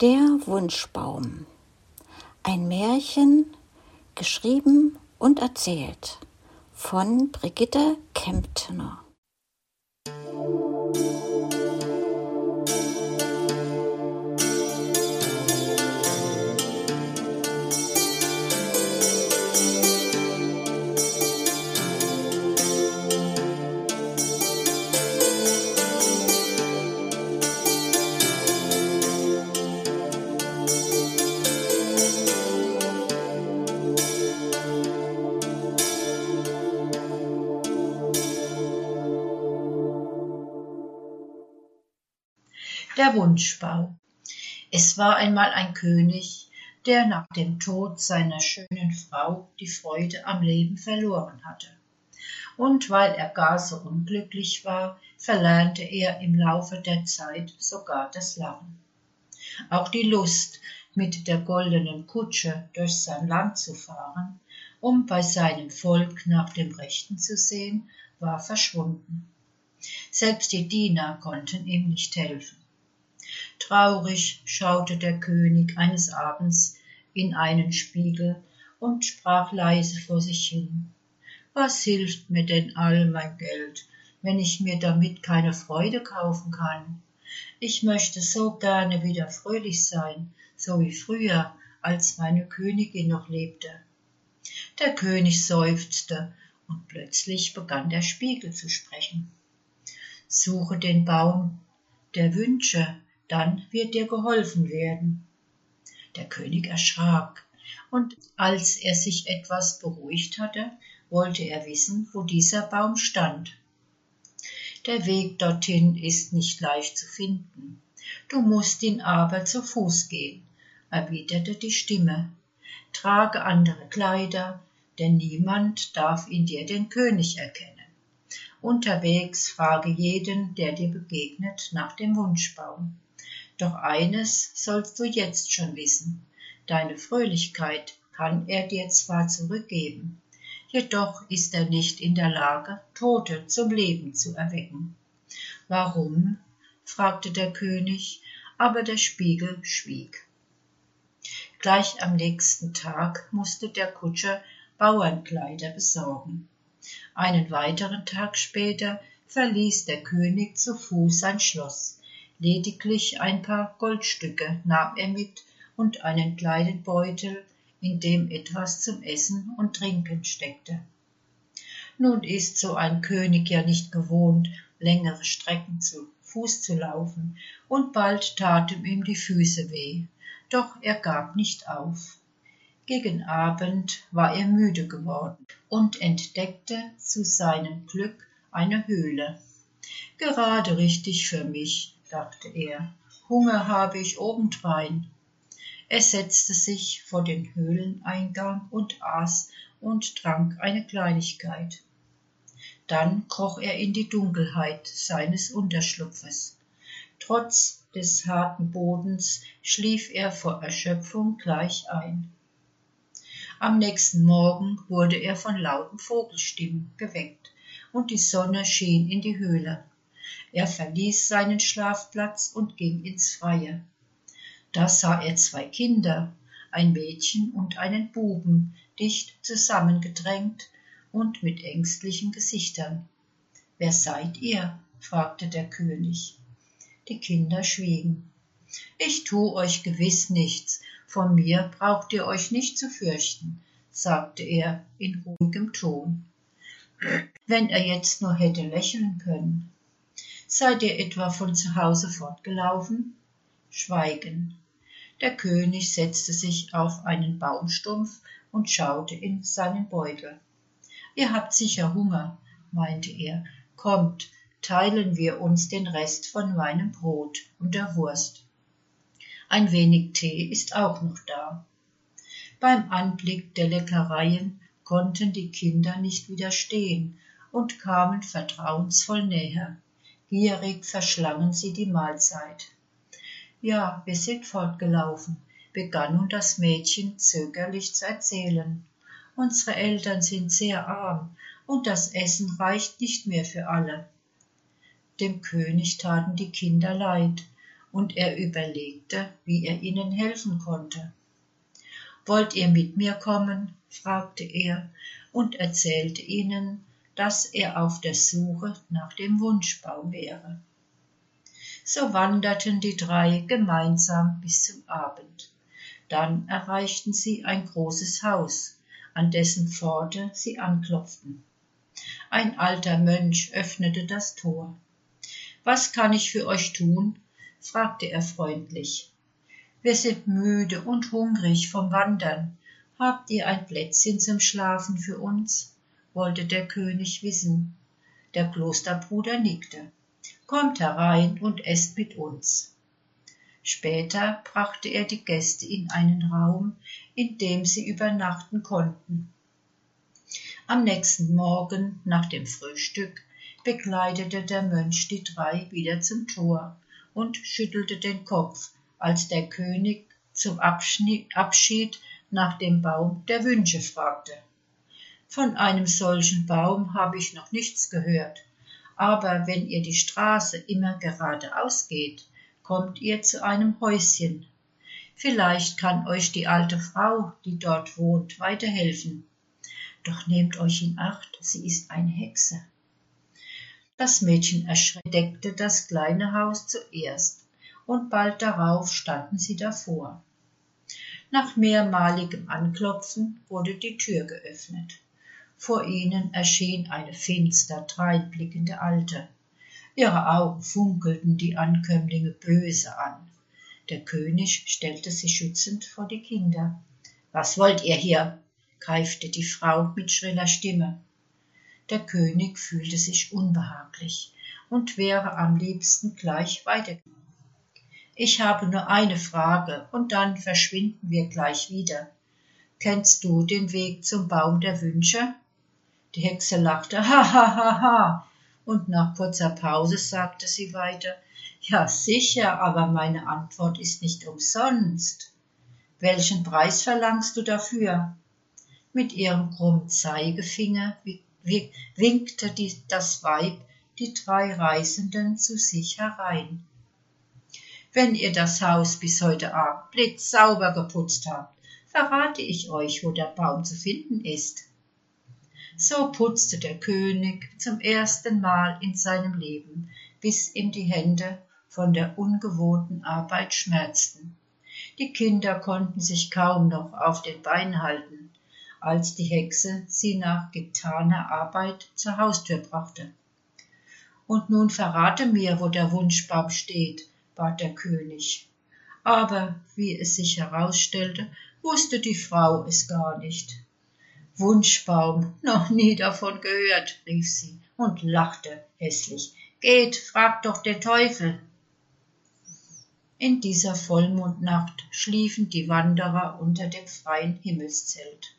Der Wunschbaum. Ein Märchen, geschrieben und erzählt von Brigitte Kemptner. Der Wunschbau. Es war einmal ein König, der nach dem Tod seiner schönen Frau die Freude am Leben verloren hatte. Und weil er gar so unglücklich war, verlernte er im Laufe der Zeit sogar das Lachen. Auch die Lust, mit der goldenen Kutsche durch sein Land zu fahren, um bei seinem Volk nach dem Rechten zu sehen, war verschwunden. Selbst die Diener konnten ihm nicht helfen. Traurig schaute der König eines Abends in einen Spiegel und sprach leise vor sich hin. Was hilft mir denn all mein Geld, wenn ich mir damit keine Freude kaufen kann? Ich möchte so gerne wieder fröhlich sein, so wie früher, als meine Königin noch lebte. Der König seufzte, und plötzlich begann der Spiegel zu sprechen. Suche den Baum der Wünsche, dann wird dir geholfen werden. Der König erschrak, und als er sich etwas beruhigt hatte, wollte er wissen, wo dieser Baum stand. Der Weg dorthin ist nicht leicht zu finden. Du musst ihn aber zu Fuß gehen, erwiderte die Stimme. Trage andere Kleider, denn niemand darf in dir den König erkennen. Unterwegs frage jeden, der dir begegnet, nach dem Wunschbaum. Doch eines sollst du jetzt schon wissen, deine Fröhlichkeit kann er dir zwar zurückgeben, jedoch ist er nicht in der Lage, Tote zum Leben zu erwecken. Warum? fragte der König, aber der Spiegel schwieg. Gleich am nächsten Tag musste der Kutscher Bauernkleider besorgen. Einen weiteren Tag später verließ der König zu Fuß sein Schloss lediglich ein paar Goldstücke nahm er mit und einen kleinen Beutel, in dem etwas zum Essen und Trinken steckte. Nun ist so ein König ja nicht gewohnt, längere Strecken zu Fuß zu laufen, und bald taten ihm die Füße weh, doch er gab nicht auf. Gegen Abend war er müde geworden und entdeckte zu seinem Glück eine Höhle. Gerade richtig für mich, dachte er, Hunger habe ich obendrein. Er setzte sich vor den Höhleneingang und aß und trank eine Kleinigkeit. Dann kroch er in die Dunkelheit seines Unterschlupfes. Trotz des harten Bodens schlief er vor Erschöpfung gleich ein. Am nächsten Morgen wurde er von lauten Vogelstimmen geweckt, und die Sonne schien in die Höhle. Er verließ seinen Schlafplatz und ging ins Freie. Da sah er zwei Kinder, ein Mädchen und einen Buben, dicht zusammengedrängt und mit ängstlichen Gesichtern. Wer seid ihr? fragte der König. Die Kinder schwiegen. Ich tu euch gewiss nichts, von mir braucht ihr euch nicht zu fürchten, sagte er in ruhigem Ton. Wenn er jetzt nur hätte lächeln können. Seid ihr etwa von zu Hause fortgelaufen? Schweigen. Der König setzte sich auf einen Baumstumpf und schaute in seinen Beutel. Ihr habt sicher Hunger, meinte er. Kommt, teilen wir uns den Rest von meinem Brot und der Wurst. Ein wenig Tee ist auch noch da. Beim Anblick der Leckereien konnten die Kinder nicht widerstehen und kamen vertrauensvoll näher. Gierig verschlangen sie die Mahlzeit. Ja, wir sind fortgelaufen, begann nun das Mädchen zögerlich zu erzählen. Unsere Eltern sind sehr arm, und das Essen reicht nicht mehr für alle. Dem König taten die Kinder leid, und er überlegte, wie er ihnen helfen konnte. Wollt ihr mit mir kommen? fragte er und erzählte ihnen, dass er auf der Suche nach dem Wunschbaum wäre. So wanderten die drei gemeinsam bis zum Abend. Dann erreichten sie ein großes Haus, an dessen Pforte sie anklopften. Ein alter Mönch öffnete das Tor. Was kann ich für euch tun? fragte er freundlich. Wir sind müde und hungrig vom Wandern. Habt ihr ein Plätzchen zum Schlafen für uns? Wollte der König wissen. Der Klosterbruder nickte. Kommt herein und esst mit uns. Später brachte er die Gäste in einen Raum, in dem sie übernachten konnten. Am nächsten Morgen nach dem Frühstück begleitete der Mönch die drei wieder zum Tor und schüttelte den Kopf, als der König zum Abschied nach dem Baum der Wünsche fragte. Von einem solchen Baum habe ich noch nichts gehört, aber wenn ihr die Straße immer geradeaus geht, kommt ihr zu einem Häuschen. Vielleicht kann euch die alte Frau, die dort wohnt, weiterhelfen. Doch nehmt euch in Acht, sie ist eine Hexe. Das Mädchen erschreckte das kleine Haus zuerst, und bald darauf standen sie davor. Nach mehrmaligem Anklopfen wurde die Tür geöffnet. Vor ihnen erschien eine finster dreinblickende Alte. Ihre Augen funkelten die Ankömmlinge böse an. Der König stellte sich schützend vor die Kinder. Was wollt ihr hier? keifte die Frau mit schriller Stimme. Der König fühlte sich unbehaglich und wäre am liebsten gleich weitergegangen. Ich habe nur eine Frage und dann verschwinden wir gleich wieder. Kennst du den Weg zum Baum der Wünsche? Die Hexe lachte, ha, ha, ha, ha, und nach kurzer Pause sagte sie weiter, ja sicher, aber meine Antwort ist nicht umsonst. Welchen Preis verlangst du dafür? Mit ihrem krummen Zeigefinger winkte die, das Weib die drei Reisenden zu sich herein. Wenn ihr das Haus bis heute Abend blitzsauber geputzt habt, verrate ich euch, wo der Baum zu finden ist. So putzte der König zum ersten Mal in seinem Leben, bis ihm die Hände von der ungewohnten Arbeit schmerzten. Die Kinder konnten sich kaum noch auf den Beinen halten als die Hexe sie nach getaner Arbeit zur Haustür brachte. Und nun verrate mir, wo der Wunschbaum steht, bat der König. Aber wie es sich herausstellte, wusste die Frau es gar nicht. Wunschbaum, noch nie davon gehört, rief sie und lachte hässlich. Geht, fragt doch der Teufel. In dieser Vollmondnacht schliefen die Wanderer unter dem freien Himmelszelt.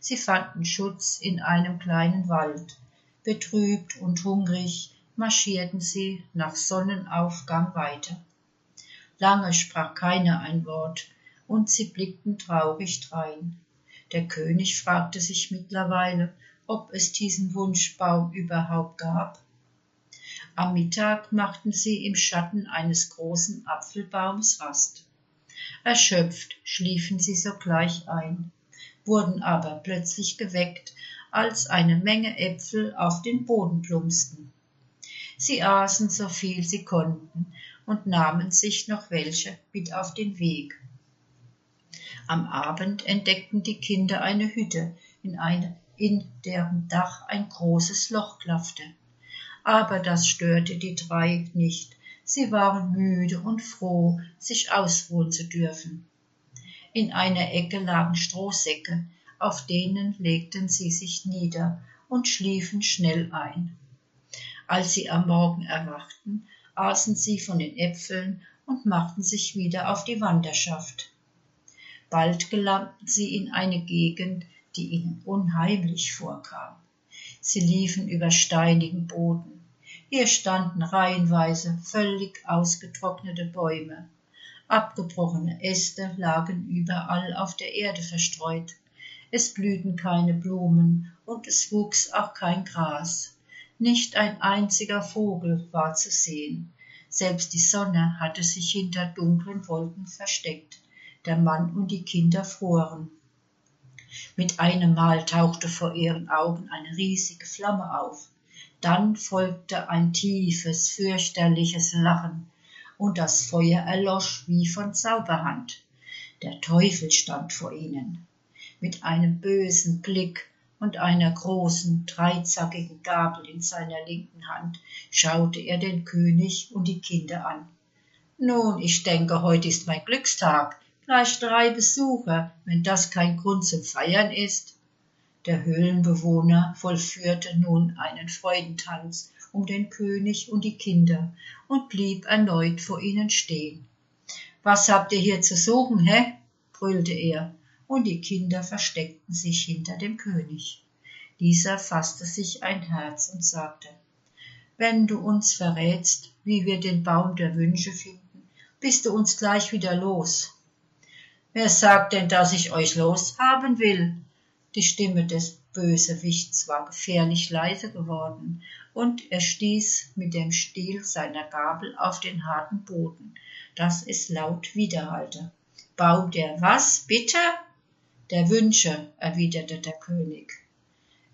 Sie fanden Schutz in einem kleinen Wald. Betrübt und hungrig marschierten sie nach Sonnenaufgang weiter. Lange sprach keiner ein Wort, und sie blickten traurig drein. Der König fragte sich mittlerweile, ob es diesen Wunschbaum überhaupt gab. Am Mittag machten sie im Schatten eines großen Apfelbaums Rast. Erschöpft schliefen sie sogleich ein wurden aber plötzlich geweckt, als eine Menge Äpfel auf den Boden plumpsten. Sie aßen so viel sie konnten und nahmen sich noch welche mit auf den Weg. Am Abend entdeckten die Kinder eine Hütte, in, eine, in deren Dach ein großes Loch klaffte. Aber das störte die drei nicht. Sie waren müde und froh, sich ausruhen zu dürfen. In einer Ecke lagen Strohsäcke, auf denen legten sie sich nieder und schliefen schnell ein. Als sie am Morgen erwachten, aßen sie von den Äpfeln und machten sich wieder auf die Wanderschaft. Bald gelangten sie in eine Gegend, die ihnen unheimlich vorkam. Sie liefen über steinigen Boden. Hier standen reihenweise völlig ausgetrocknete Bäume. Abgebrochene Äste lagen überall auf der Erde verstreut. Es blühten keine Blumen und es wuchs auch kein Gras. Nicht ein einziger Vogel war zu sehen. Selbst die Sonne hatte sich hinter dunklen Wolken versteckt. Der Mann und die Kinder froren. Mit einem Mal tauchte vor ihren Augen eine riesige Flamme auf. Dann folgte ein tiefes, fürchterliches Lachen, und das Feuer erlosch wie von Zauberhand. Der Teufel stand vor ihnen. Mit einem bösen Blick und einer großen, dreizackigen Gabel in seiner linken Hand schaute er den König und die Kinder an. Nun, ich denke, heute ist mein Glückstag. Gleich drei Besucher, wenn das kein Grund zum Feiern ist. Der Höhlenbewohner vollführte nun einen Freudentanz um den König und die Kinder und blieb erneut vor ihnen stehen. Was habt ihr hier zu suchen, hä? brüllte er und die Kinder versteckten sich hinter dem König. Dieser fasste sich ein Herz und sagte, wenn du uns verrätst, wie wir den Baum der Wünsche finden, bist du uns gleich wieder los. Wer sagt denn, dass ich euch loshaben will? Die Stimme des Bösewichts war gefährlich leise geworden, und er stieß mit dem Stiel seiner Gabel auf den harten Boden, dass es laut widerhallte. Baum der was, bitte? Der Wünsche, erwiderte der König.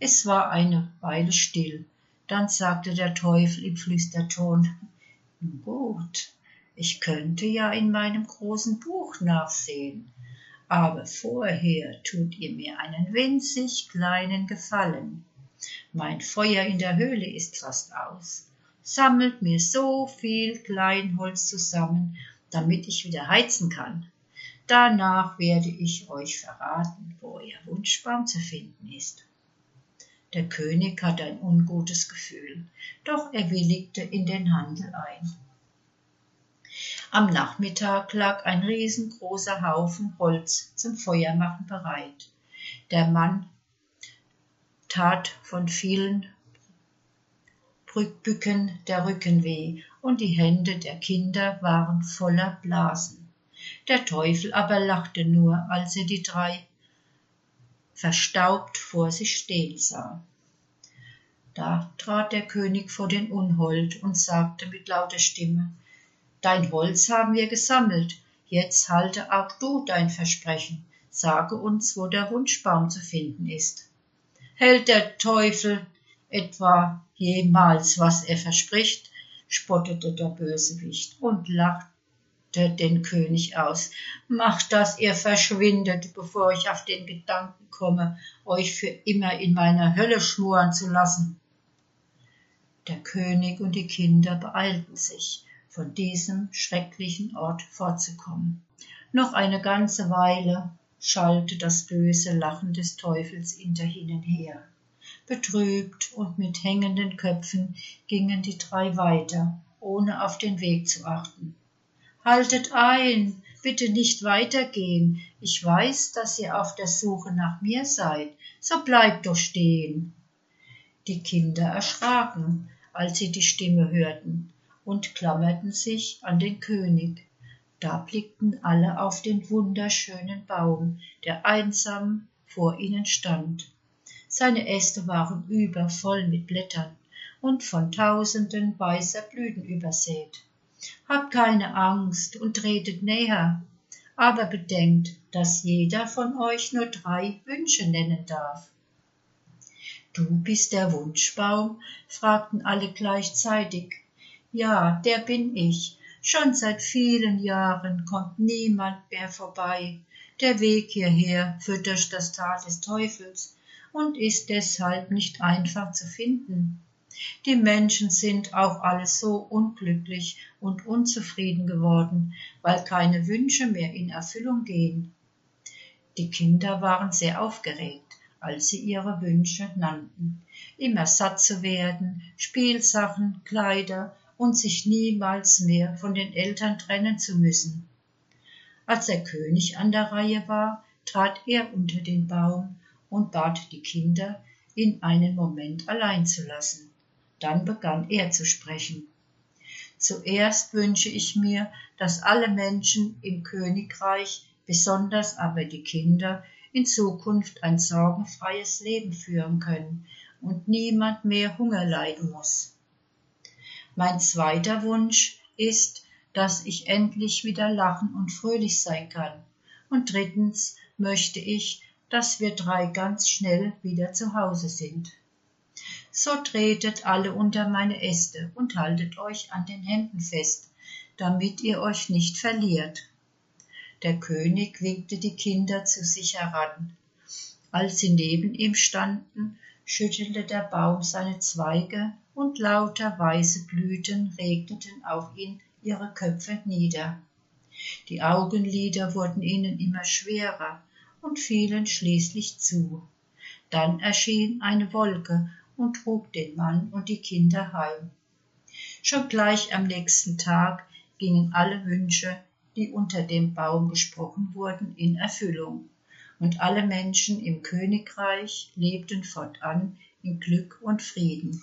Es war eine Weile still, dann sagte der Teufel im Flüsterton, gut, ich könnte ja in meinem großen Buch nachsehen, aber vorher tut ihr mir einen winzig kleinen Gefallen. Mein Feuer in der Höhle ist fast aus. Sammelt mir so viel Kleinholz zusammen, damit ich wieder heizen kann. Danach werde ich euch verraten, wo euer Wunschbaum zu finden ist. Der König hatte ein ungutes Gefühl, doch er willigte in den Handel ein. Am Nachmittag lag ein riesengroßer Haufen Holz zum Feuermachen bereit. Der Mann tat von vielen Bücken der Rücken weh, und die Hände der Kinder waren voller Blasen. Der Teufel aber lachte nur, als er die drei verstaubt vor sich stehen sah. Da trat der König vor den Unhold und sagte mit lauter Stimme, Dein Holz haben wir gesammelt, jetzt halte auch du dein Versprechen, sage uns, wo der Wunschbaum zu finden ist. Hält der Teufel etwa jemals, was er verspricht? spottete der Bösewicht und lachte den König aus. Macht, dass ihr verschwindet, bevor ich auf den Gedanken komme, euch für immer in meiner Hölle schmoren zu lassen. Der König und die Kinder beeilten sich, von diesem schrecklichen Ort fortzukommen. Noch eine ganze Weile schallte das böse Lachen des Teufels hinter ihnen her. Betrübt und mit hängenden Köpfen gingen die drei weiter, ohne auf den Weg zu achten. Haltet ein, bitte nicht weitergehen. Ich weiß, dass ihr auf der Suche nach mir seid, so bleibt doch stehen. Die Kinder erschraken, als sie die Stimme hörten, und klammerten sich an den König. Da blickten alle auf den wunderschönen Baum, der einsam vor ihnen stand. Seine Äste waren übervoll mit Blättern und von tausenden weißer Blüten übersät. Habt keine Angst und tretet näher, aber bedenkt, dass jeder von euch nur drei Wünsche nennen darf. Du bist der Wunschbaum? fragten alle gleichzeitig. Ja, der bin ich. Schon seit vielen Jahren kommt niemand mehr vorbei. Der Weg hierher führt durch das Tal des Teufels und ist deshalb nicht einfach zu finden. Die Menschen sind auch alle so unglücklich und unzufrieden geworden, weil keine Wünsche mehr in Erfüllung gehen. Die Kinder waren sehr aufgeregt, als sie ihre Wünsche nannten, immer satt zu werden, Spielsachen, Kleider und sich niemals mehr von den Eltern trennen zu müssen. Als der König an der Reihe war, trat er unter den Baum und bat die Kinder, ihn einen Moment allein zu lassen. Dann begann er zu sprechen. Zuerst wünsche ich mir, dass alle Menschen im Königreich, besonders aber die Kinder, in Zukunft ein sorgenfreies Leben führen können und niemand mehr Hunger leiden muss. Mein zweiter Wunsch ist, dass ich endlich wieder lachen und fröhlich sein kann. Und drittens möchte ich, dass wir drei ganz schnell wieder zu Hause sind. So tretet alle unter meine Äste und haltet euch an den Händen fest, damit ihr euch nicht verliert. Der König winkte die Kinder zu sich heran. Als sie neben ihm standen, schüttelte der Baum seine Zweige und lauter weiße Blüten regneten auf ihn ihre Köpfe nieder. Die Augenlider wurden ihnen immer schwerer und fielen schließlich zu. Dann erschien eine Wolke und trug den Mann und die Kinder heim. Schon gleich am nächsten Tag gingen alle Wünsche, die unter dem Baum gesprochen wurden, in Erfüllung, und alle Menschen im Königreich lebten fortan in Glück und Frieden.